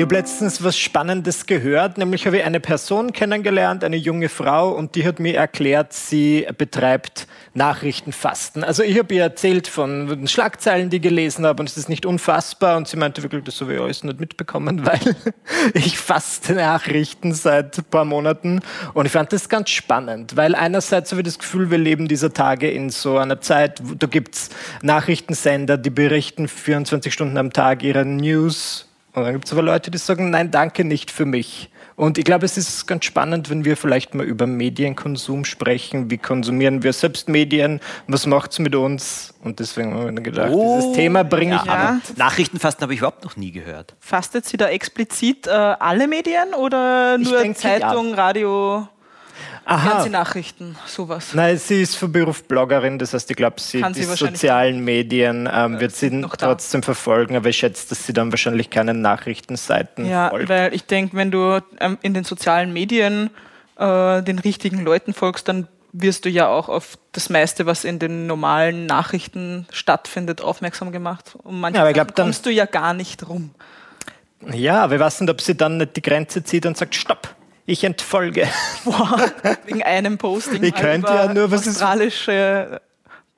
Ich habe letztens was Spannendes gehört, nämlich habe ich eine Person kennengelernt, eine junge Frau, und die hat mir erklärt, sie betreibt Nachrichtenfasten. Also ich habe ihr erzählt von den Schlagzeilen, die ich gelesen habe, und es ist nicht unfassbar. Und sie meinte wirklich, das habe ich alles nicht mitbekommen, weil ich faste Nachrichten seit ein paar Monaten. Und ich fand das ganz spannend, weil einerseits habe ich das Gefühl, wir leben dieser Tage in so einer Zeit, da gibt es Nachrichtensender, die berichten 24 Stunden am Tag ihre News und dann gibt es aber Leute, die sagen, nein, danke, nicht für mich. Und ich glaube, es ist ganz spannend, wenn wir vielleicht mal über Medienkonsum sprechen. Wie konsumieren wir selbst Medien? Was macht es mit uns? Und deswegen haben wir gedacht, oh, dieses Thema bringe ich ja. an. Nachrichtenfasten habe ich überhaupt noch nie gehört. Fastet sie da explizit äh, alle Medien oder nur denke, Zeitung, ja. Radio? Aha. Fernsehnachrichten, sowas. Nein, sie ist von Beruf Bloggerin, das heißt, ich glaube, sie Kann die sie sozialen Medien ähm, wird sie trotzdem verfolgen, aber ich schätze, dass sie dann wahrscheinlich keinen Nachrichtenseiten ja, folgt. weil ich denke, wenn du ähm, in den sozialen Medien äh, den richtigen Leuten folgst, dann wirst du ja auch auf das meiste, was in den normalen Nachrichten stattfindet, aufmerksam gemacht. Und manchmal ja, glaub, kommst du ja gar nicht rum. Ja, aber weiß nicht, ob sie dann nicht die Grenze zieht und sagt, stopp, ich entfolge. Boah, wegen einem Posting. Ich könnte ja nur was australische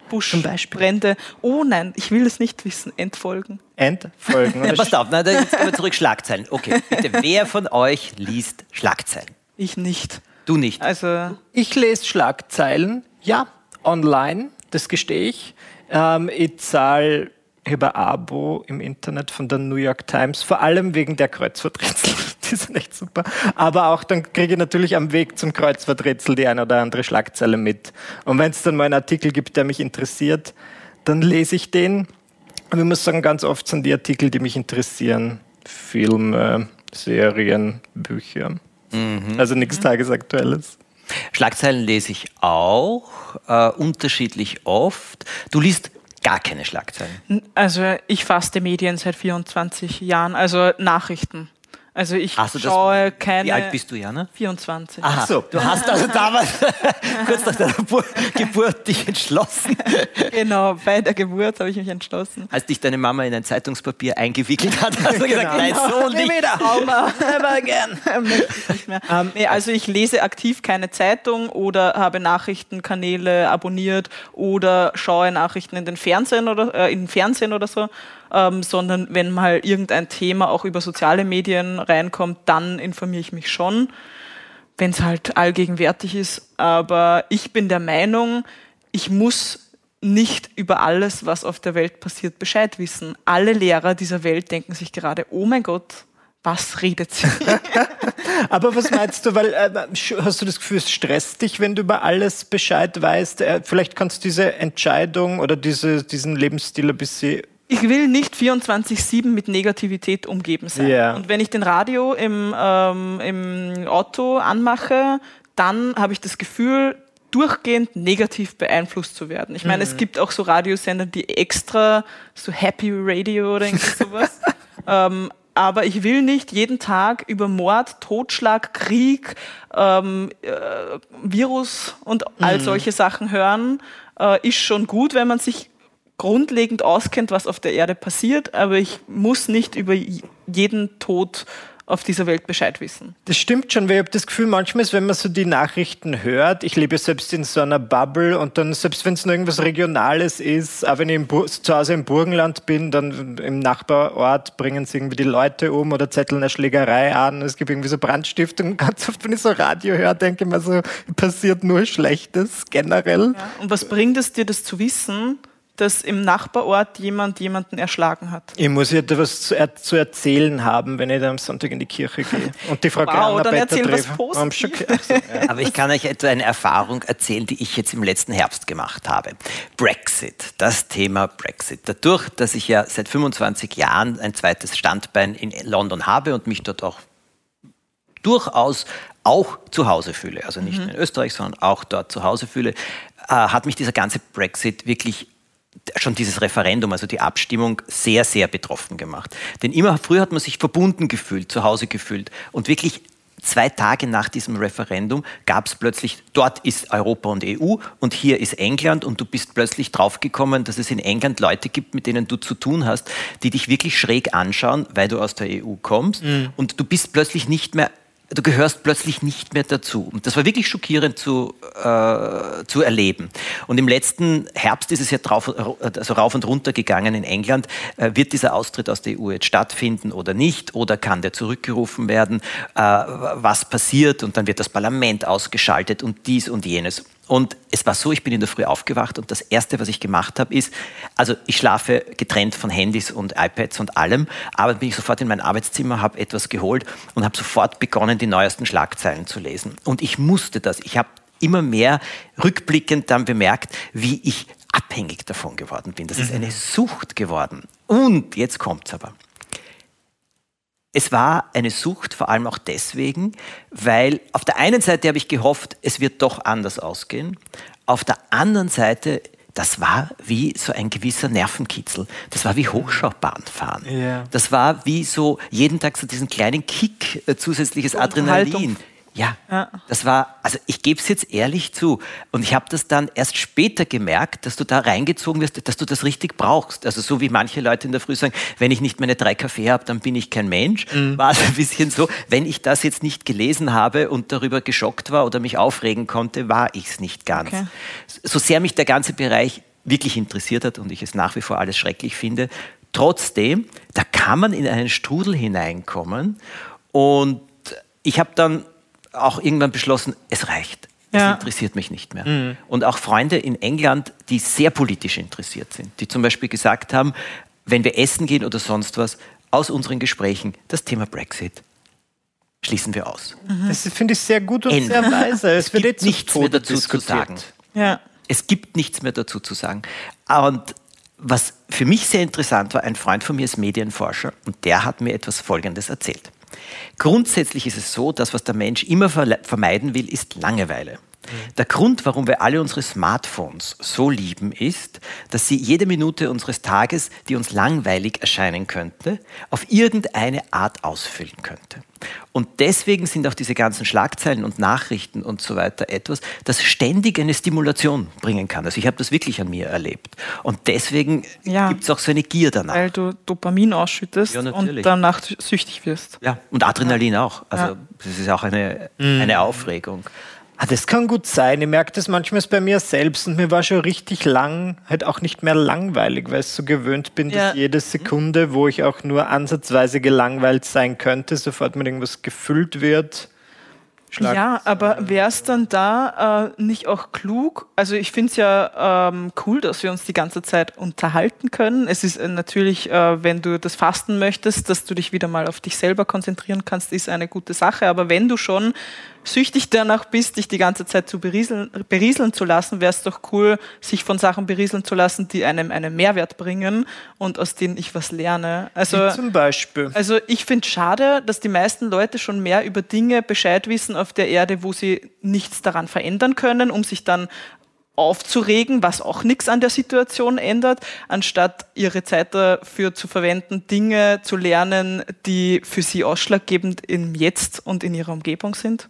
Buschbrände. Oh nein, ich will es nicht wissen. Entfolgen. Entfolgen. ja, passt auf, na, jetzt kommen wir zurück. Schlagzeilen. Okay, bitte, wer von euch liest Schlagzeilen? Ich nicht. Du nicht? Also ich lese Schlagzeilen, ja, online, das gestehe ich. Ähm, ich zahle über Abo im Internet von der New York Times, vor allem wegen der Kreuzworträtsel. die sind echt super. Aber auch dann kriege ich natürlich am Weg zum Kreuzworträtsel die eine oder andere Schlagzeile mit. Und wenn es dann mal einen Artikel gibt, der mich interessiert, dann lese ich den. Und ich muss sagen, ganz oft sind die Artikel, die mich interessieren, Filme, Serien, Bücher. Mhm. Also nichts Tagesaktuelles. Schlagzeilen lese ich auch, äh, unterschiedlich oft. Du liest gar keine Schlagzeilen? Also ich faste Medien seit 24 Jahren, also Nachrichten. Also ich schaue das, keine. Wie alt bist du, Jana? 24. Ach so, du hast also damals kurz nach deiner Geburt dich entschlossen. Genau, bei der Geburt habe ich mich entschlossen. Als dich deine Mama in ein Zeitungspapier eingewickelt hat, hast du gesagt, genau. nein, so nicht. wieder. Never again. nicht mehr. Um, ähm, nee, also ich lese aktiv keine Zeitung oder habe Nachrichtenkanäle abonniert oder schaue Nachrichten in den Fernsehen oder äh, in Fernsehen oder so ähm, sondern wenn mal irgendein Thema auch über soziale Medien reinkommt, dann informiere ich mich schon, wenn es halt allgegenwärtig ist. Aber ich bin der Meinung, ich muss nicht über alles, was auf der Welt passiert, Bescheid wissen. Alle Lehrer dieser Welt denken sich gerade, oh mein Gott, was redet sie? Aber was meinst du, weil äh, hast du das Gefühl, es stresst dich, wenn du über alles Bescheid weißt? Äh, vielleicht kannst du diese Entscheidung oder diese, diesen Lebensstil ein bisschen ich will nicht 24-7 mit Negativität umgeben sein. Yeah. Und wenn ich den Radio im, ähm, im Auto anmache, dann habe ich das Gefühl, durchgehend negativ beeinflusst zu werden. Ich meine, mhm. es gibt auch so Radiosender, die extra so Happy Radio oder sowas. ähm, aber ich will nicht jeden Tag über Mord, Totschlag, Krieg, ähm, äh, Virus und all mhm. solche Sachen hören. Äh, ist schon gut, wenn man sich grundlegend auskennt, was auf der Erde passiert, aber ich muss nicht über jeden Tod auf dieser Welt Bescheid wissen. Das stimmt schon, weil ich habe das Gefühl, manchmal ist, wenn man so die Nachrichten hört, ich lebe selbst in so einer Bubble und dann, selbst wenn es nur irgendwas Regionales ist, auch wenn ich zu Hause im Burgenland bin, dann im Nachbarort bringen sie irgendwie die Leute um oder zetteln eine Schlägerei an, es gibt irgendwie so Brandstiftung. Ganz oft, wenn ich so Radio höre, denke ich mir so, passiert nur Schlechtes generell. Ja. Und was bringt es dir, das zu wissen? Dass im Nachbarort jemand jemanden erschlagen hat. Ich muss ja etwas zu, er zu, erzählen haben, wenn ich da am Sonntag in die Kirche gehe. Und die Frau wow, dann erzähl was Positives. Also, ja. Aber ich kann euch etwa eine Erfahrung erzählen, die ich jetzt im letzten Herbst gemacht habe. Brexit, das Thema Brexit. Dadurch, dass ich ja seit 25 Jahren ein zweites Standbein in London habe und mich dort auch durchaus auch zu Hause fühle, also nicht mhm. in Österreich, sondern auch dort zu Hause fühle, äh, hat mich dieser ganze Brexit wirklich schon dieses Referendum, also die Abstimmung, sehr, sehr betroffen gemacht. Denn immer früher hat man sich verbunden gefühlt, zu Hause gefühlt und wirklich zwei Tage nach diesem Referendum gab es plötzlich, dort ist Europa und EU und hier ist England und du bist plötzlich draufgekommen, dass es in England Leute gibt, mit denen du zu tun hast, die dich wirklich schräg anschauen, weil du aus der EU kommst mhm. und du bist plötzlich nicht mehr du gehörst plötzlich nicht mehr dazu. Und das war wirklich schockierend zu, äh, zu erleben. Und im letzten Herbst ist es ja drauf, also rauf und runter gegangen in England. Äh, wird dieser Austritt aus der EU jetzt stattfinden oder nicht? Oder kann der zurückgerufen werden? Äh, was passiert? Und dann wird das Parlament ausgeschaltet und dies und jenes. Und es war so, ich bin in der Früh aufgewacht und das Erste, was ich gemacht habe, ist, also ich schlafe getrennt von Handys und iPads und allem, aber bin ich sofort in mein Arbeitszimmer, habe etwas geholt und habe sofort begonnen, die neuesten Schlagzeilen zu lesen. Und ich musste das. Ich habe immer mehr rückblickend dann bemerkt, wie ich abhängig davon geworden bin. Das ist mhm. eine Sucht geworden. Und jetzt kommt es aber. Es war eine Sucht, vor allem auch deswegen, weil auf der einen Seite habe ich gehofft, es wird doch anders ausgehen. Auf der anderen Seite, das war wie so ein gewisser Nervenkitzel. Das war wie Hochschaubahnfahren. Yeah. Das war wie so jeden Tag so diesen kleinen Kick, äh, zusätzliches Adrenalin. Ja, ja, das war, also ich gebe es jetzt ehrlich zu. Und ich habe das dann erst später gemerkt, dass du da reingezogen wirst, dass du das richtig brauchst. Also so wie manche Leute in der Früh sagen, wenn ich nicht meine drei Kaffee habe, dann bin ich kein Mensch. Mhm. War es ein bisschen so, wenn ich das jetzt nicht gelesen habe und darüber geschockt war oder mich aufregen konnte, war ich es nicht ganz. Okay. So sehr mich der ganze Bereich wirklich interessiert hat und ich es nach wie vor alles schrecklich finde, trotzdem, da kann man in einen Strudel hineinkommen und ich habe dann auch irgendwann beschlossen, es reicht. Es ja. interessiert mich nicht mehr. Mhm. Und auch Freunde in England, die sehr politisch interessiert sind, die zum Beispiel gesagt haben, wenn wir essen gehen oder sonst was, aus unseren Gesprächen das Thema Brexit schließen wir aus. Mhm. Das finde ich sehr gut und Ende. sehr weise. Es, es gibt nichts mehr dazu diskutiert. zu sagen. Ja. Es gibt nichts mehr dazu zu sagen. Und was für mich sehr interessant war, ein Freund von mir ist Medienforscher und der hat mir etwas Folgendes erzählt. Grundsätzlich ist es so, dass was der Mensch immer vermeiden will, ist Langeweile. Der Grund, warum wir alle unsere Smartphones so lieben, ist, dass sie jede Minute unseres Tages, die uns langweilig erscheinen könnte, auf irgendeine Art ausfüllen könnte. Und deswegen sind auch diese ganzen Schlagzeilen und Nachrichten und so weiter etwas, das ständig eine Stimulation bringen kann. Also ich habe das wirklich an mir erlebt. Und deswegen ja, gibt es auch so eine Gier danach. Weil du Dopamin ausschüttest ja, und danach süchtig wirst. Ja, und Adrenalin ja. auch. Also das ist auch eine, mhm. eine Aufregung. Ah, das kann gut sein. Ich merke das manchmal bei mir selbst und mir war schon richtig lang, halt auch nicht mehr langweilig, weil ich so gewöhnt bin, ja. dass jede Sekunde, wo ich auch nur ansatzweise gelangweilt sein könnte, sofort mit irgendwas gefüllt wird. Schlag ja, aber wäre es dann da äh, nicht auch klug? Also ich finde es ja ähm, cool, dass wir uns die ganze Zeit unterhalten können. Es ist äh, natürlich, äh, wenn du das Fasten möchtest, dass du dich wieder mal auf dich selber konzentrieren kannst, ist eine gute Sache. Aber wenn du schon süchtig danach bist, dich die ganze Zeit zu berieseln, berieseln zu lassen, wäre es doch cool, sich von Sachen berieseln zu lassen, die einem einen Mehrwert bringen und aus denen ich was lerne. Also, Wie zum Beispiel. Also ich finde schade, dass die meisten Leute schon mehr über Dinge Bescheid wissen auf der Erde, wo sie nichts daran verändern können, um sich dann aufzuregen, was auch nichts an der Situation ändert, anstatt ihre Zeit dafür zu verwenden, Dinge zu lernen, die für sie ausschlaggebend im Jetzt und in ihrer Umgebung sind?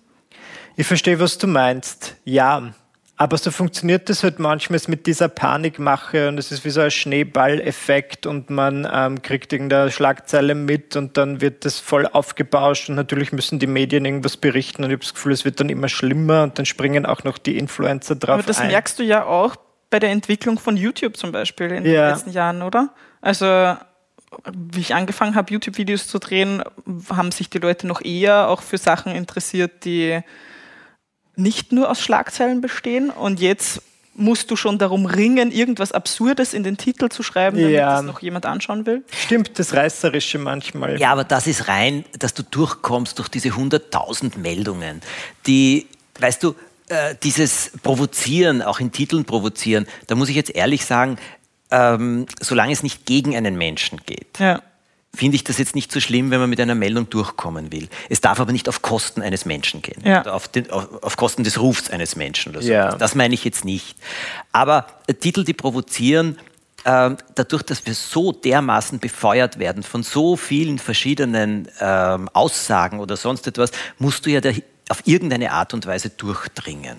Ich verstehe, was du meinst. Ja, aber so funktioniert das halt manchmal mit dieser Panikmache und es ist wie so ein Schneeballeffekt und man ähm, kriegt irgendeine Schlagzeile mit und dann wird das voll aufgebauscht und natürlich müssen die Medien irgendwas berichten und ich habe das Gefühl, es wird dann immer schlimmer und dann springen auch noch die Influencer drauf. Aber das ein. merkst du ja auch bei der Entwicklung von YouTube zum Beispiel in ja. den letzten Jahren, oder? Also wie ich angefangen habe, YouTube-Videos zu drehen, haben sich die Leute noch eher auch für Sachen interessiert, die nicht nur aus Schlagzeilen bestehen und jetzt musst du schon darum ringen, irgendwas Absurdes in den Titel zu schreiben, damit ja. das noch jemand anschauen will? Stimmt, das Reißerische manchmal. Ja, aber das ist rein, dass du durchkommst durch diese 100.000 Meldungen, die, weißt du, äh, dieses Provozieren, auch in Titeln provozieren, da muss ich jetzt ehrlich sagen, ähm, solange es nicht gegen einen Menschen geht. Ja finde ich das jetzt nicht so schlimm, wenn man mit einer Meldung durchkommen will. Es darf aber nicht auf Kosten eines Menschen gehen. Ja. Auf, den, auf, auf, Kosten des Rufs eines Menschen oder so. Ja. Das meine ich jetzt nicht. Aber äh, Titel, die provozieren, äh, dadurch, dass wir so dermaßen befeuert werden von so vielen verschiedenen äh, Aussagen oder sonst etwas, musst du ja auf irgendeine Art und Weise durchdringen.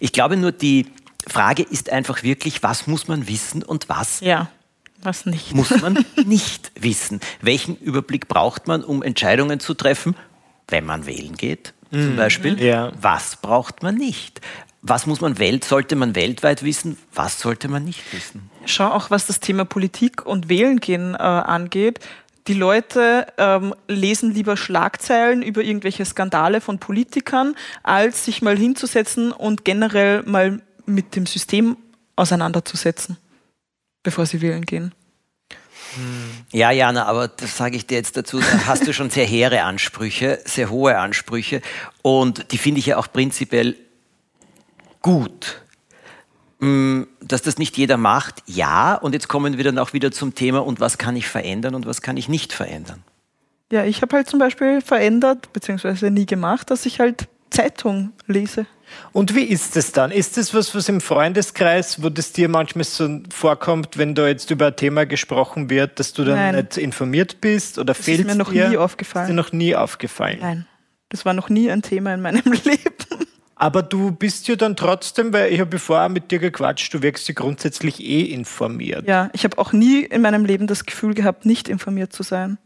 Ich glaube nur, die Frage ist einfach wirklich, was muss man wissen und was ja. Was nicht? Muss man nicht wissen. Welchen Überblick braucht man, um Entscheidungen zu treffen, wenn man wählen geht? Zum mhm. Beispiel. Ja. Was braucht man nicht? Was muss man welt, sollte man weltweit wissen? Was sollte man nicht wissen? Schau auch, was das Thema Politik und Wählen gehen äh, angeht. Die Leute ähm, lesen lieber Schlagzeilen über irgendwelche Skandale von Politikern, als sich mal hinzusetzen und generell mal mit dem System auseinanderzusetzen bevor sie wählen gehen. Ja, Jana, aber das sage ich dir jetzt dazu, da hast du schon sehr hehre Ansprüche, sehr hohe Ansprüche und die finde ich ja auch prinzipiell gut. Mm, dass das nicht jeder macht, ja, und jetzt kommen wir dann auch wieder zum Thema, und was kann ich verändern und was kann ich nicht verändern? Ja, ich habe halt zum Beispiel verändert, beziehungsweise nie gemacht, dass ich halt Zeitung lese. Und wie ist es dann? Ist es was, was im Freundeskreis, wo das dir manchmal so vorkommt, wenn da jetzt über ein Thema gesprochen wird, dass du dann Nein. nicht informiert bist oder das fehlt ist mir noch dir? nie aufgefallen. Ist dir noch nie aufgefallen? Nein, das war noch nie ein Thema in meinem Leben. Aber du bist ja dann trotzdem, weil ich habe vorher mit dir gequatscht, du wirkst ja grundsätzlich eh informiert. Ja, ich habe auch nie in meinem Leben das Gefühl gehabt, nicht informiert zu sein.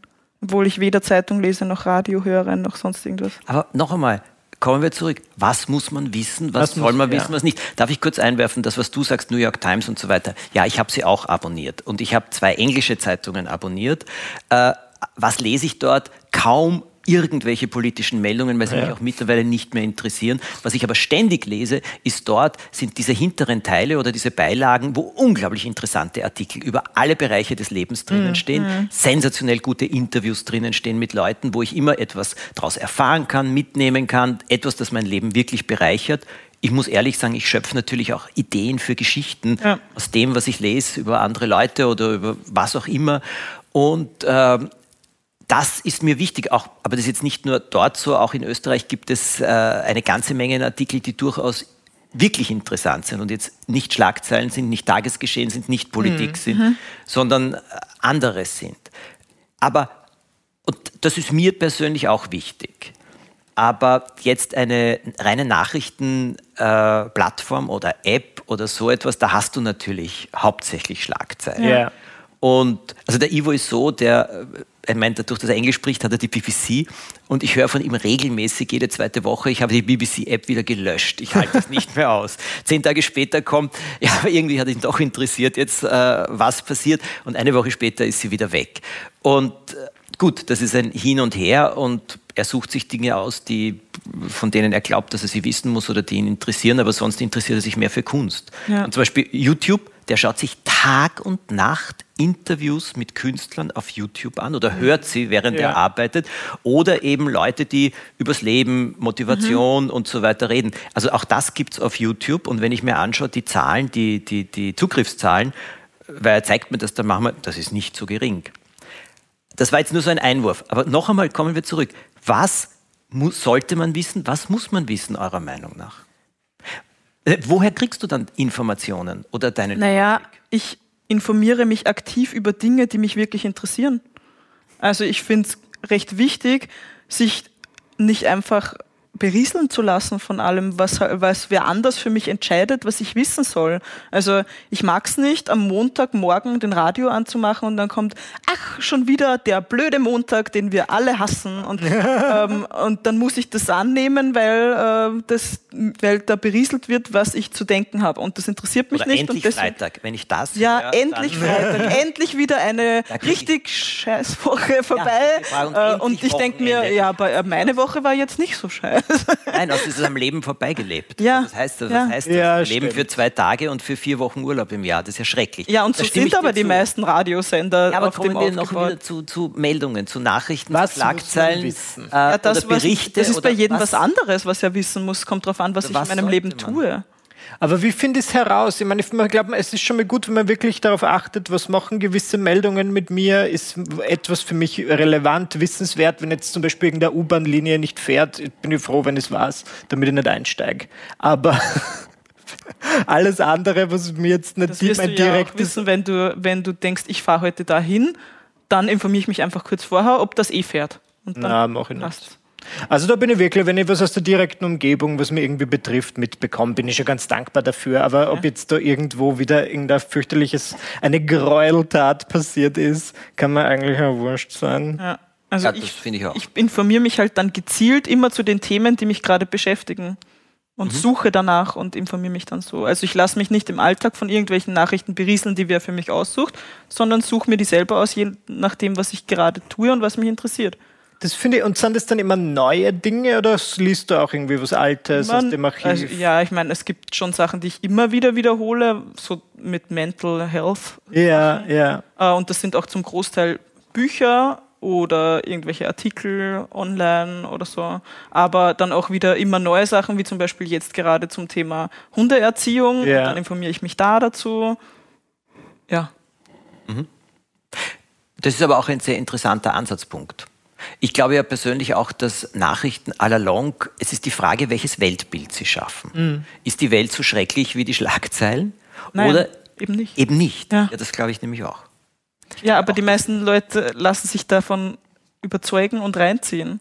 Obwohl ich weder Zeitung lese, noch Radio höre, noch sonst irgendwas. Aber noch einmal, kommen wir zurück. Was muss man wissen? Was, was soll man wissen? Ja. Was nicht? Darf ich kurz einwerfen, das, was du sagst, New York Times und so weiter? Ja, ich habe sie auch abonniert. Und ich habe zwei englische Zeitungen abonniert. Äh, was lese ich dort? Kaum irgendwelche politischen Meldungen, weil sie ja. mich auch mittlerweile nicht mehr interessieren. Was ich aber ständig lese, ist dort, sind diese hinteren Teile oder diese Beilagen, wo unglaublich interessante Artikel über alle Bereiche des Lebens drinnen mhm. stehen, mhm. sensationell gute Interviews drinnen stehen mit Leuten, wo ich immer etwas daraus erfahren kann, mitnehmen kann, etwas, das mein Leben wirklich bereichert ich muss ehrlich sagen, ich schöpfe natürlich auch Ideen für Geschichten ja. aus dem, was ich lese über andere Leute oder über was auch immer. Und äh, das ist mir wichtig, auch, aber das ist jetzt nicht nur dort so, auch in Österreich gibt es äh, eine ganze Menge Artikel, die durchaus wirklich interessant sind und jetzt nicht Schlagzeilen sind, nicht Tagesgeschehen sind, nicht Politik mhm. sind, mhm. sondern äh, anderes sind. Aber, und das ist mir persönlich auch wichtig, aber jetzt eine reine Nachrichtenplattform äh, oder App oder so etwas, da hast du natürlich hauptsächlich Schlagzeilen. Yeah. Und also der Ivo ist so, der er meint, dadurch, dass er Englisch spricht, hat er die BBC und ich höre von ihm regelmäßig jede zweite Woche. Ich habe die BBC-App wieder gelöscht. Ich halte das nicht mehr aus. Zehn Tage später kommt, ja, aber irgendwie hat ihn doch interessiert jetzt, äh, was passiert und eine Woche später ist sie wieder weg. Und äh, gut, das ist ein Hin und Her und er sucht sich Dinge aus, die, von denen er glaubt, dass er sie wissen muss oder die ihn interessieren, aber sonst interessiert er sich mehr für Kunst. Ja. Und zum Beispiel YouTube der schaut sich Tag und Nacht Interviews mit Künstlern auf YouTube an oder hört sie, während ja. er arbeitet. Oder eben Leute, die übers Leben, Motivation mhm. und so weiter reden. Also auch das gibt es auf YouTube. Und wenn ich mir anschaue, die Zahlen, die, die, die Zugriffszahlen, weil er zeigt mir das, dann machen wir, das ist nicht so gering. Das war jetzt nur so ein Einwurf. Aber noch einmal kommen wir zurück. Was muss, sollte man wissen? Was muss man wissen, eurer Meinung nach? Äh, woher kriegst du dann Informationen oder deine Naja, Überblick? ich informiere mich aktiv über Dinge, die mich wirklich interessieren. Also ich finde es recht wichtig, sich nicht einfach berieseln zu lassen von allem, was, was wer anders für mich entscheidet, was ich wissen soll. Also ich mag es nicht, am Montagmorgen den Radio anzumachen und dann kommt, ach, schon wieder der blöde Montag, den wir alle hassen. Und, ähm, und dann muss ich das annehmen, weil, äh, das, weil da berieselt wird, was ich zu denken habe. Und das interessiert mich Oder nicht. Endlich und deswegen, Freitag, wenn ich das Ja, höre, endlich Freitag. endlich wieder eine richtig scheiß Woche vorbei. Ja, und, äh, und ich denke mir, ja, aber meine Woche war jetzt nicht so scheiße. Nein, also ist es am Leben vorbeigelebt. Ja. Das heißt, das Ja. heißt das Ja, Leben stimmt. für zwei Tage und für vier Wochen Urlaub im Jahr. Das ist ja schrecklich. Ja, und so sind aber die zu. meisten Radiosender Ja, aber auf kommen dem wir noch wieder zu, zu Meldungen, zu Nachrichten, Was Schlagzeilen? Äh, Ja, das, oder was, Berichte. das ist bei jedem was, anderes, was er wissen muss. Kommt darauf an, was ich in was meinem Leben man? tue. Aber wie finde ich es heraus? Ich meine, ich glaube, es ist schon mal gut, wenn man wirklich darauf achtet, was machen gewisse Meldungen mit mir, ist etwas für mich relevant, wissenswert. Wenn jetzt zum Beispiel irgendeine U-Bahn-Linie nicht fährt, bin ich froh, wenn es war's, damit ich nicht einsteige. Aber alles andere, was mir jetzt nicht Das wirst du mein ja auch direktes wissen, wenn du, wenn du denkst, ich fahre heute dahin, dann informiere ich mich einfach kurz vorher, ob das eh fährt. Und dann Na, mach ich nicht. passt's. Also da bin ich wirklich, wenn ich was aus der direkten Umgebung, was mir irgendwie betrifft, mitbekomme, bin ich schon ganz dankbar dafür. Aber ob jetzt da irgendwo wieder irgendein fürchterliches, eine Gräueltat passiert ist, kann mir eigentlich auch wurscht sein. Ja. Also Ja, das ich, finde ich auch. ich informiere mich halt dann gezielt immer zu den Themen, die mich gerade beschäftigen. Und suche danach und informiere mich dann so. Also ich lasse mich nicht im Alltag von irgendwelchen Nachrichten berieseln, die wer für mich aussucht, sondern suche mir die selber aus, je nachdem, was ich gerade tue und was mich interessiert. Das finde ich, und sind das dann immer neue Dinge oder liest du auch irgendwie was Altes aus Man- dem Archiv? Also, ja, ich meine, es gibt schon Sachen, die ich immer wieder wiederhole, so mit Mental Health. ja, ja. Äh, und das sind auch zum Großteil Bücher oder irgendwelche Artikel online oder so. Aber dann auch wieder immer neue Sachen, wie zum Beispiel jetzt gerade zum Thema Hundeerziehung. Ja. Dann informiere ich mich da dazu. Ja. Das ist aber auch ein sehr interessanter Ansatzpunkt. Ich glaube ja persönlich auch, dass Nachrichten à la longue, es ist die Frage, welches Weltbild sie schaffen. Ist die Welt so schrecklich wie die Schlagzeilen? Nein, Oder eben nicht. eben nicht? Ja. ja das glaube ich nämlich auch. Ja, aber die meisten Leute lassen sich davon überzeugen und reinziehen.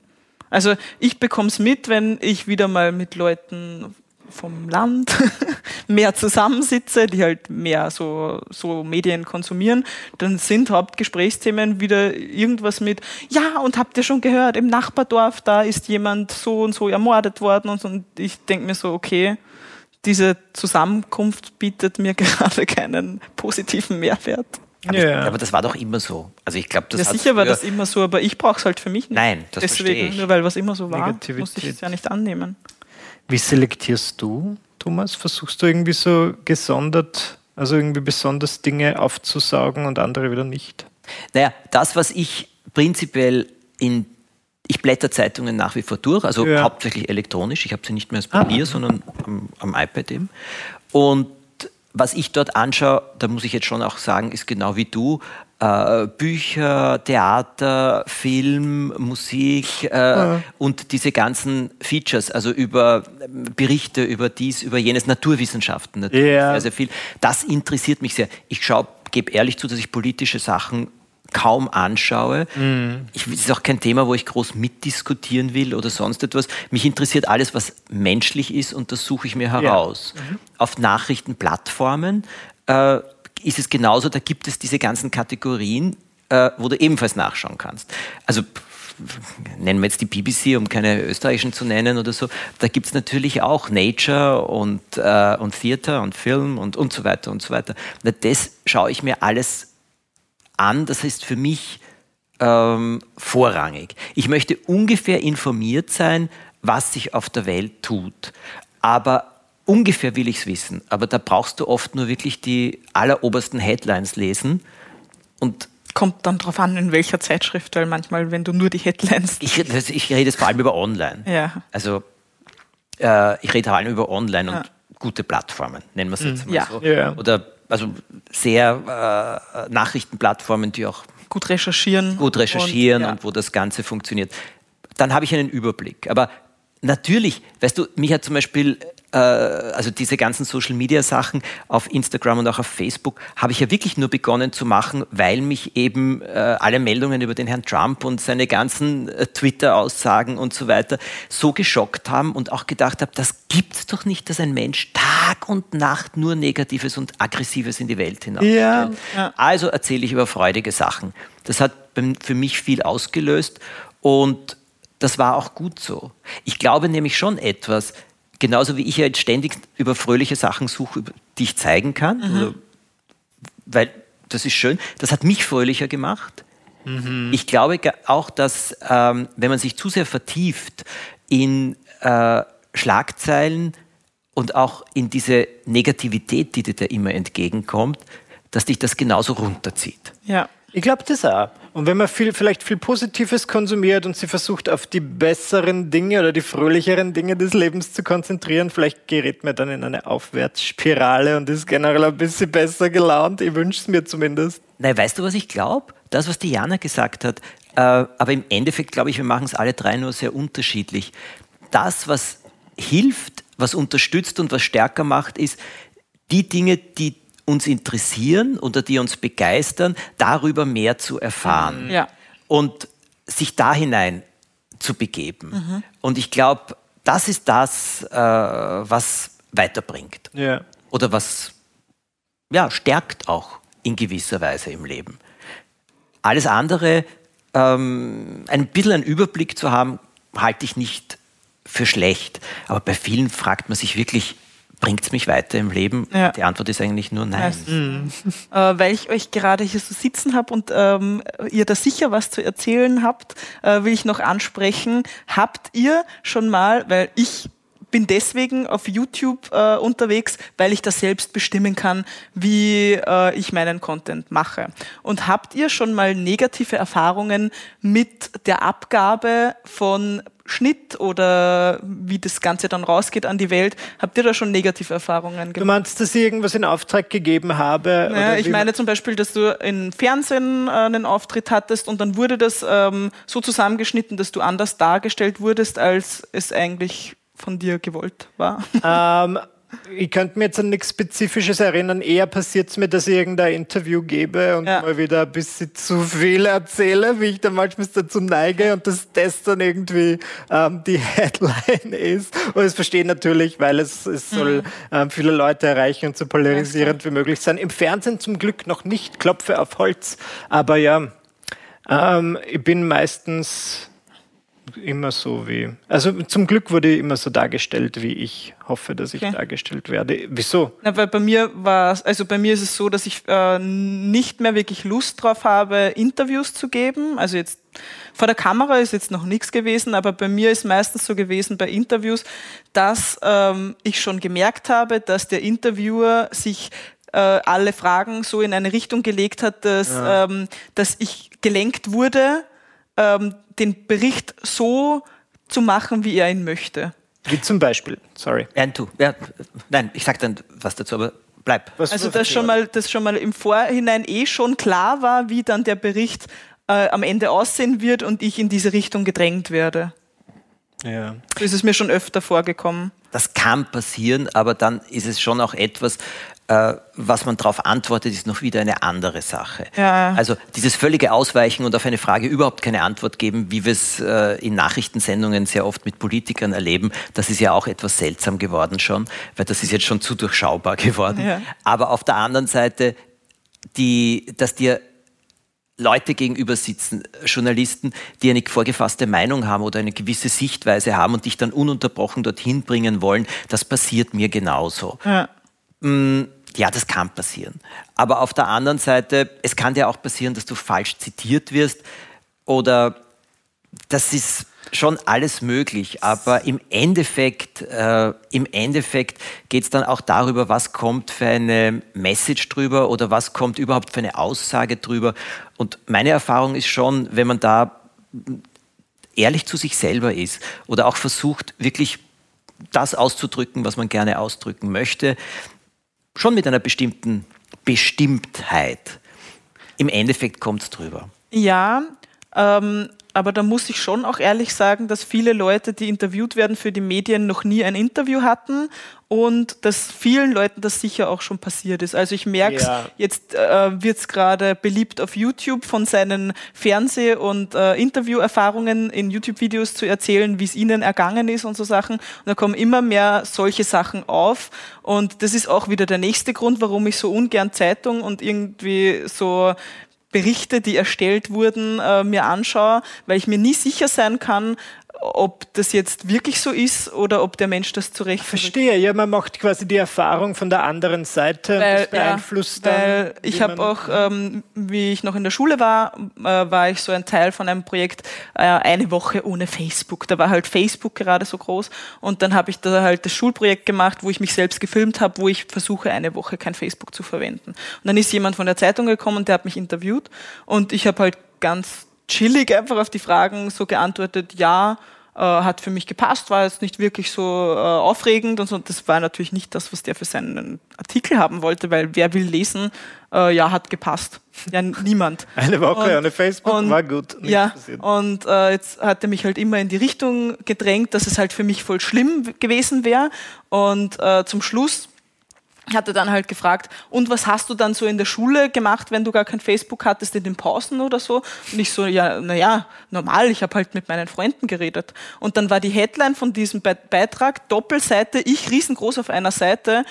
Also ich bekomme es mit, wenn ich wieder mal mit Leuten vom Land mehr zusammensitze, die halt mehr so, so Medien konsumieren, dann sind Hauptgesprächsthemen wieder irgendwas mit, ja, und habt ihr schon gehört, im Nachbardorf, da ist jemand so und so ermordet worden und, so. und ich denke mir so, okay, diese Zusammenkunft bietet mir gerade keinen positiven Mehrwert. Aber, Ja. ich, aber das war doch immer so. Also ich glaube, das Ja, hat sicher war das immer so, aber ich brauche es halt für mich nicht. Nein, das verstehe Deswegen, ich. nur weil was immer so war, Negativität. muss ich es ja nicht annehmen. Wie selektierst du, Thomas? Versuchst du irgendwie so gesondert, also irgendwie besonders Dinge aufzusaugen und andere wieder nicht? Naja, das, was ich prinzipiell in. Ich blätter Zeitungen nach wie vor durch, also Ja. hauptsächlich elektronisch. Ich habe sie nicht mehr als Papier, sondern am, am iPad eben. Und was ich dort anschaue, da muss ich jetzt schon auch sagen, ist genau wie du. Äh, Bücher, Theater, Film, Musik äh, und diese ganzen Features, also über Berichte über dies, über jenes, Naturwissenschaften natürlich Ja. sehr, sehr viel. Das interessiert mich sehr. Ich schaue, gebe ehrlich zu, dass ich politische Sachen kaum anschaue. Ich, es ist auch kein Thema, wo ich groß mitdiskutieren will oder sonst etwas. Mich interessiert alles, was menschlich ist und das suche ich mir heraus. Auf Nachrichtenplattformen äh, ist es genauso, da gibt es diese ganzen Kategorien, äh, wo du ebenfalls nachschauen kannst. Also nennen wir jetzt die BBC, um keine österreichischen zu nennen oder so, da gibt es natürlich auch Nature und, äh, und Theater und Film und, und so weiter und so weiter. Na, das schaue ich mir alles an, das heißt für mich ähm, vorrangig. Ich möchte ungefähr informiert sein, was sich auf der Welt tut. Aber ungefähr will ich es wissen. Aber da brauchst du oft nur wirklich die allerobersten Headlines lesen. Und Kommt dann drauf an, in welcher Zeitschrift, weil manchmal, wenn du nur die Headlines. ich, das- ich rede jetzt vor allem über Online. Ja. Also äh, ich rede vor allem über Online Ja. und gute Plattformen, nennen wir es jetzt mal Ja. so. Ja. Oder also sehr äh, Nachrichtenplattformen, die auch Gut recherchieren. gut recherchieren und, und, ja. wo das Ganze funktioniert. Dann habe ich einen Überblick. Aber natürlich, weißt du, mich hat zum Beispiel, also diese ganzen Social-Media-Sachen auf Instagram und auch auf Facebook, habe ich ja wirklich nur begonnen zu machen, weil mich eben äh, alle Meldungen über den Herrn Trump und seine ganzen äh, Twitter-Aussagen und so weiter so geschockt haben und auch gedacht habe, das gibt's doch nicht, dass ein Mensch Tag und Nacht nur Negatives und Aggressives in die Welt hinaus. Ja. Ja. Also erzähle ich über freudige Sachen. Das hat für mich viel ausgelöst und das war auch gut so. Ich glaube nämlich schon etwas, genauso wie ich ja jetzt ständig über fröhliche Sachen suche, die ich zeigen kann, oder, weil das ist schön, das hat mich fröhlicher gemacht. Ich glaube auch, dass ähm, wenn man sich zu sehr vertieft in äh, Schlagzeilen und auch in diese Negativität, die dir da immer entgegenkommt, dass dich das genauso runterzieht. Ja. Ich glaube das auch. Und wenn man viel, vielleicht viel Positives konsumiert und sie versucht, auf die besseren Dinge oder die fröhlicheren Dinge des Lebens zu konzentrieren, vielleicht gerät man dann in eine Aufwärtsspirale und ist generell ein bisschen besser gelaunt. Ich wünsche es mir zumindest. Nein, weißt du, was ich glaube? Das, was Diana gesagt hat, äh, aber im Endeffekt glaube ich, wir machen es alle drei nur sehr unterschiedlich. Das, was hilft, was unterstützt und was stärker macht, ist die Dinge, die uns interessieren oder die uns begeistern, darüber mehr zu erfahren. Ja. Und sich da hinein zu begeben. Mhm. Und ich glaube, das ist das, äh, was weiterbringt. Ja. Oder was ja, stärkt auch in gewisser Weise im Leben. Alles andere, ähm, ein bisschen einen Überblick zu haben, halte ich nicht für schlecht. Aber bei vielen fragt man sich wirklich, bringt es mich weiter im Leben? Ja. Die Antwort ist eigentlich nur nein. Mhm. Äh, weil ich euch gerade hier so sitzen habe und ähm, ihr da sicher was zu erzählen habt, äh, will ich noch ansprechen. Habt ihr schon mal, weil ich bin deswegen auf YouTube äh, unterwegs, weil ich das selbst bestimmen kann, wie äh, ich meinen Content mache. Und habt ihr schon mal negative Erfahrungen mit der Abgabe von Schnitt oder wie das Ganze dann rausgeht an die Welt. Habt ihr da schon negative Erfahrungen gemacht? Du meinst, dass ich irgendwas in Auftrag gegeben habe? Naja, ich meine zum Beispiel, dass du im Fernsehen äh, einen Auftritt hattest und dann wurde das ähm, so zusammengeschnitten, dass du anders dargestellt wurdest, als es eigentlich von dir gewollt war. Ähm, ich könnte mir jetzt an nichts Spezifisches erinnern. Eher passiert es mir, dass ich irgendein Interview gebe und ja. mal wieder ein bisschen zu viel erzähle, wie ich dann manchmal dazu neige und dass das dann irgendwie ähm, die Headline ist. Und es verstehe natürlich, weil es, es soll mhm. ähm, viele Leute erreichen und so polarisierend wie möglich sein. Im Fernsehen zum Glück noch nicht, klopfe auf Holz. Aber ja, ähm, ich bin meistens immer so wie. Also zum Glück wurde ich immer so dargestellt, wie ich hoffe, dass ich okay. dargestellt werde. Wieso? Na, weil bei mir war also bei mir ist es so, dass ich äh, nicht mehr wirklich Lust drauf habe, Interviews zu geben. Also jetzt vor der Kamera ist jetzt noch nichts gewesen, aber bei mir ist meistens so gewesen bei Interviews, dass ähm, ich schon gemerkt habe, dass der Interviewer sich äh, alle Fragen so in eine Richtung gelegt hat, dass, ja. ähm, dass ich gelenkt wurde ähm, den Bericht so zu machen, wie er ihn möchte. Wie zum Beispiel, sorry. Ja, du, ja, nein, ich sage dann was dazu, aber bleib. Was also, dass schon, mal, dass schon mal im Vorhinein eh schon klar war, wie dann der Bericht äh, am Ende aussehen wird und ich in diese Richtung gedrängt werde. Ja. So ist es mir schon öfter vorgekommen. Das kann passieren, aber dann ist es schon auch etwas, äh, was man darauf antwortet, ist noch wieder eine andere Sache. Ja. Also dieses völlige Ausweichen und auf eine Frage überhaupt keine Antwort geben, wie wir es äh, in Nachrichtensendungen sehr oft mit Politikern erleben, das ist ja auch etwas seltsam geworden schon, weil das ist jetzt schon zu durchschaubar geworden. Ja. Aber auf der anderen Seite, die, dass dir Leute gegenüber sitzen, Journalisten, die eine vorgefasste Meinung haben oder eine gewisse Sichtweise haben und dich dann ununterbrochen dorthin bringen wollen, das passiert mir genauso. Ja. Mm, ja, das kann passieren. Aber auf der anderen Seite, es kann dir auch passieren, dass du falsch zitiert wirst oder das ist schon alles möglich. Aber im Endeffekt, äh, im Endeffekt geht es dann auch darüber, was kommt für eine Message drüber oder was kommt überhaupt für eine Aussage drüber. Und meine Erfahrung ist schon, wenn man da ehrlich zu sich selber ist oder auch versucht, wirklich das auszudrücken, was man gerne ausdrücken möchte, schon mit einer bestimmten Bestimmtheit. Im Endeffekt kommt es drüber. Ja, ähm, aber da muss ich schon auch ehrlich sagen, dass viele Leute, die interviewt werden für die Medien, noch nie ein Interview hatten und dass vielen Leuten das sicher auch schon passiert ist. Also ich merke ja. jetzt äh, wird es gerade beliebt auf YouTube von seinen Fernseh- und äh, Interviewerfahrungen in YouTube-Videos zu erzählen, wie es ihnen ergangen ist und so Sachen. Und da kommen immer mehr solche Sachen auf. Und das ist auch wieder der nächste Grund, warum ich so ungern Zeitung und irgendwie so Berichte, die erstellt wurden, äh, mir anschaue, weil ich mir nie sicher sein kann, ob das jetzt wirklich so ist oder ob der Mensch das zurecht Verstehe, ja, man macht quasi die Erfahrung von der anderen Seite weil, und das beeinflusst ja, dann. Weil ich habe auch, ähm, wie ich noch in der Schule war, äh, war ich so ein Teil von einem Projekt äh, eine Woche ohne Facebook. Da war halt Facebook gerade so groß und dann habe ich da halt das Schulprojekt gemacht, wo ich mich selbst gefilmt habe, wo ich versuche, eine Woche kein Facebook zu verwenden. Und dann ist jemand von der Zeitung gekommen und der hat mich interviewt und ich habe halt ganz chillig einfach auf die Fragen so geantwortet, ja, äh, hat für mich gepasst, war jetzt nicht wirklich so äh, aufregend und so. Das war natürlich nicht das, was der für seinen Artikel haben wollte, weil wer will lesen, äh, ja, hat gepasst. Ja, niemand. Eine Woche und, ohne Facebook und, war gut. Ja, passiert. und äh, jetzt hat er mich halt immer in die Richtung gedrängt, dass es halt für mich voll schlimm gewesen wäre. Und äh, zum Schluss hatte dann halt gefragt, und was hast du dann so in der Schule gemacht, wenn du gar kein Facebook hattest, in den Pausen oder so? Und ich so, ja, naja, normal, ich habe halt mit meinen Freunden geredet. Und dann war die Headline von diesem Beitrag, Doppelseite, ich riesengroß auf einer Seite,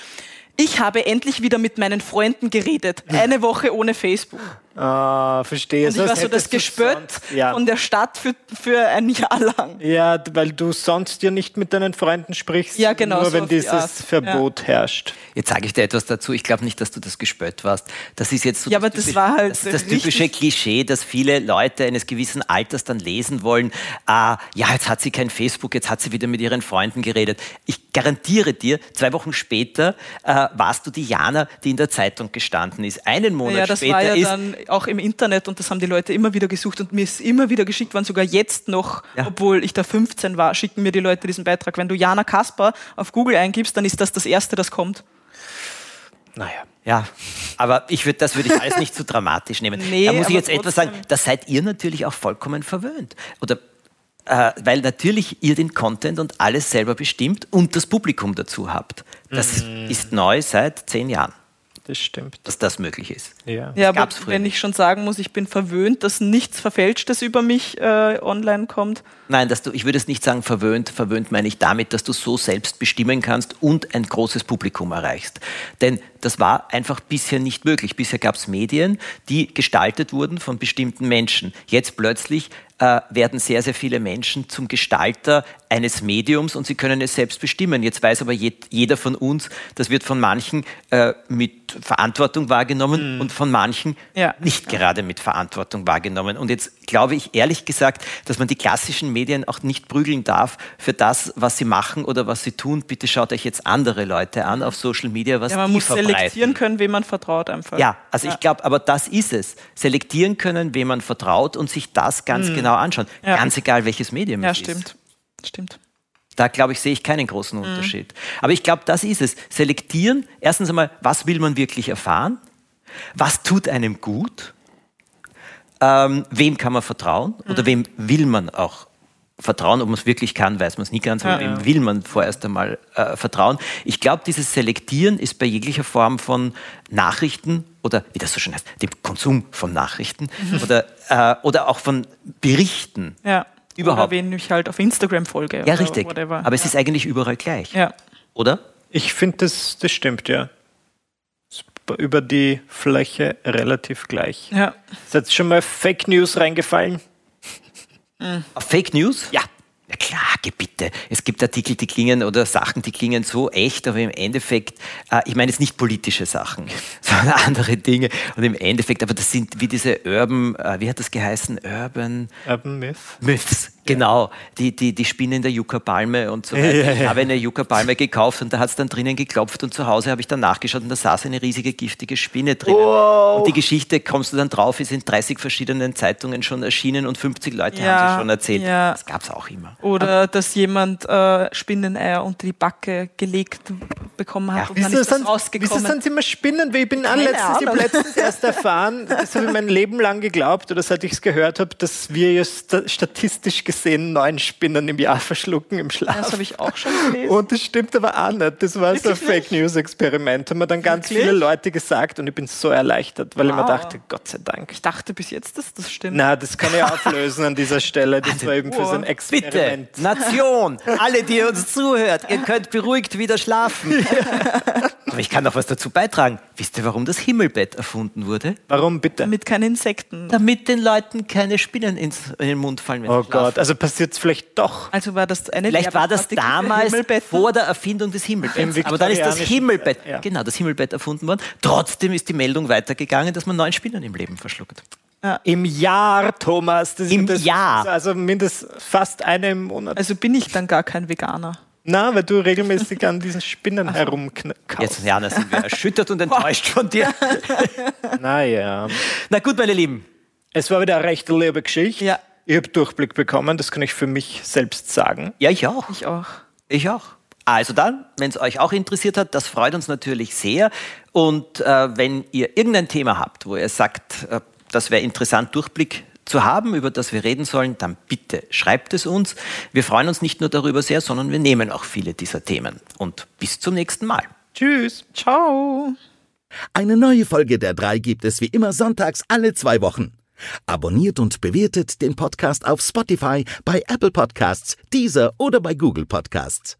ich habe endlich wieder mit meinen Freunden geredet. Eine Woche ohne Facebook. Ah, verstehe. Und ich war so das Gespött ja. von der Stadt für, für ein Jahr lang. Ja, weil du sonst ja nicht mit deinen Freunden sprichst. Ja, genau. Nur so wenn dieses Verbot ja. herrscht. Jetzt sage ich dir etwas dazu. Ich glaube nicht, dass du das gespött warst. Das ist jetzt so ja, das, aber das, typische, war halt das, das typische Klischee, dass viele Leute eines gewissen Alters dann lesen wollen, ah, ja, jetzt hat sie kein Facebook, jetzt hat sie wieder mit ihren Freunden geredet. Ich garantiere dir, zwei Wochen später äh, warst du die Jana, die in der Zeitung gestanden ist. Einen Monat ja, das später war ja ist dann auch im Internet und das haben die Leute immer wieder gesucht und mir ist immer wieder geschickt worden, sogar jetzt noch, ja. obwohl ich da 15 war, schicken mir die Leute diesen Beitrag. Wenn du Jana Kasper auf Google eingibst, dann ist das das Erste, das kommt. Naja. Ja, aber ich würd, das würde ich alles nicht zu so dramatisch nehmen. Nee, da muss ich jetzt etwas sagen, da seid ihr natürlich auch vollkommen verwöhnt. Oder äh, weil natürlich ihr den Content und alles selber bestimmt und das Publikum dazu habt. Das mm. ist neu seit zehn Jahren das stimmt. Dass das möglich ist. Ja, ja aber wenn ich schon sagen muss, ich bin verwöhnt, dass nichts Verfälschtes über mich äh, online kommt. Nein, dass du, ich würde es nicht sagen verwöhnt. Verwöhnt meine ich damit, dass du so selbst bestimmen kannst und ein großes Publikum erreichst. Denn das war einfach bisher nicht möglich. Bisher gab es Medien, die gestaltet wurden von bestimmten Menschen. Jetzt plötzlich äh, werden sehr, sehr viele Menschen zum Gestalter eines Mediums und sie können es selbst bestimmen. Jetzt weiß aber jeder von uns, das wird von manchen äh, mit Verantwortung wahrgenommen mhm. und von manchen ja. nicht gerade mit Verantwortung wahrgenommen. Und jetzt glaube ich ehrlich gesagt, dass man die klassischen Medien auch nicht prügeln darf für das, was sie machen oder was sie tun. Bitte schaut euch jetzt andere Leute an auf Social Media, was ja, man die muss verbreiten. selektieren können, wem man vertraut einfach. Ja, also ja. ich glaube, aber das ist es. Selektieren können, wem man vertraut und sich das ganz mhm. genau anschauen. Ja. Ganz egal, welches Medium ja, es ist. Stimmt. Da, glaube ich, sehe ich keinen großen mhm. Unterschied. Mhm. Aber ich glaube, das ist es. Selektieren, erstens einmal, was will man wirklich erfahren? Was tut einem gut? Ähm, wem kann man vertrauen? Mhm. Oder wem will man auch vertrauen? Ob man es wirklich kann, weiß man es nie ganz, aber ja, wem ja. will man vorerst einmal äh, vertrauen? Ich glaube, dieses Selektieren ist bei jeglicher Form von Nachrichten oder, wie das so schön heißt, dem Konsum von Nachrichten mhm. oder, äh, oder auch von Berichten. Ja Überhaupt. Oder wen ich halt auf Instagram folge. Ja, richtig. Whatever. Aber es ist eigentlich überall gleich. Ja. Oder? Ich finde, das, das stimmt, ja. Über die Fläche relativ gleich. Ja. Ist jetzt schon mal Fake News reingefallen? Mhm. Fake News? Ja. Ja klar, bitte. Es gibt Artikel, die klingen oder Sachen, die klingen so echt, aber im Endeffekt, äh, ich meine jetzt nicht politische Sachen, sondern andere Dinge. Und im Endeffekt, aber das sind wie diese Urban, äh, wie hat das geheißen? Urban... Urban Myth. Myths. Genau, die, die, die Spinnen der Yucca-Palme und so weiter. Ja, ja, ja. Ich habe eine Yucca-Palme gekauft und da hat es dann drinnen geklopft und zu Hause habe ich dann nachgeschaut und da saß eine riesige giftige Spinne drinnen. Wow. Und die Geschichte, kommst du dann drauf, ist in 30 verschiedenen Zeitungen schon erschienen und 50 Leute haben sie schon erzählt. Das gab es auch immer. Oder Aber dass jemand äh, Spinneneier unter die Backe gelegt bekommen hat und dann ist das rausgekommen. Wieso sind sie immer Spinnen? Weil ich bin letztens, ich letztens erst erfahren, das habe ich mein Leben lang geglaubt oder seit ich es gehört habe, dass wir jetzt statistisch gesehen gesehen neun Spinnen im Jahr verschlucken im Schlaf. Das habe ich auch schon gelesen. Und das stimmt aber auch nicht. Das war Wirklich so ein Fake News Experiment. Haben mir dann ganz Wirklich? viele Leute gesagt und ich bin so erleichtert, weil wow. ich mir dachte, Gott sei Dank. Ich dachte bis jetzt, dass das stimmt. Na, das kann ich auflösen an dieser Stelle. Das war eben für so ein Experiment. Bitte, Nation, alle, die uns zuhört, ihr könnt beruhigt wieder schlafen. Aber ich kann noch was dazu beitragen. Wisst ihr, warum das Himmelbett erfunden wurde? Warum bitte? Damit keine Insekten. Damit den Leuten keine Spinnen ins, in den Mund fallen. Wenn oh. Gott, also passiert es vielleicht doch. Also war das eine Vielleicht war das damals vor der Erfindung des Im Himmelbetts. Aber dann ist das Himmelbett, ja. genau, das Himmelbett erfunden worden. Trotzdem ist die Meldung weitergegangen, dass man neun Spinnen im Leben verschluckt. Im Jahr, Thomas. Das Im das, Jahr. Also mindestens fast eine im Monat. Also bin ich dann gar kein Veganer. Na, weil du regelmäßig an diesen Spinnen herumkaust. Jetzt, Jana, sind wir erschüttert und enttäuscht von dir. Naja. Na gut, meine Lieben. Es war wieder eine recht liebe Geschichte. Ja. Ich habe Durchblick bekommen, das kann ich für mich selbst sagen. Ja, ich auch. Ich auch. Ich auch. Also dann, wenn es euch auch interessiert hat, das freut uns natürlich sehr. Und äh, wenn ihr irgendein Thema habt, wo ihr sagt, äh, das wäre interessant, Durchblick zu haben, über das wir reden sollen, dann bitte schreibt es uns. Wir freuen uns nicht nur darüber sehr, sondern wir nehmen auch viele dieser Themen. Und bis zum nächsten Mal. Tschüss. Ciao. Eine neue Folge der drei gibt es wie immer sonntags alle zwei Wochen. Abonniert und bewertet den Podcast auf Spotify, bei Apple Podcasts, Deezer oder bei Google Podcasts.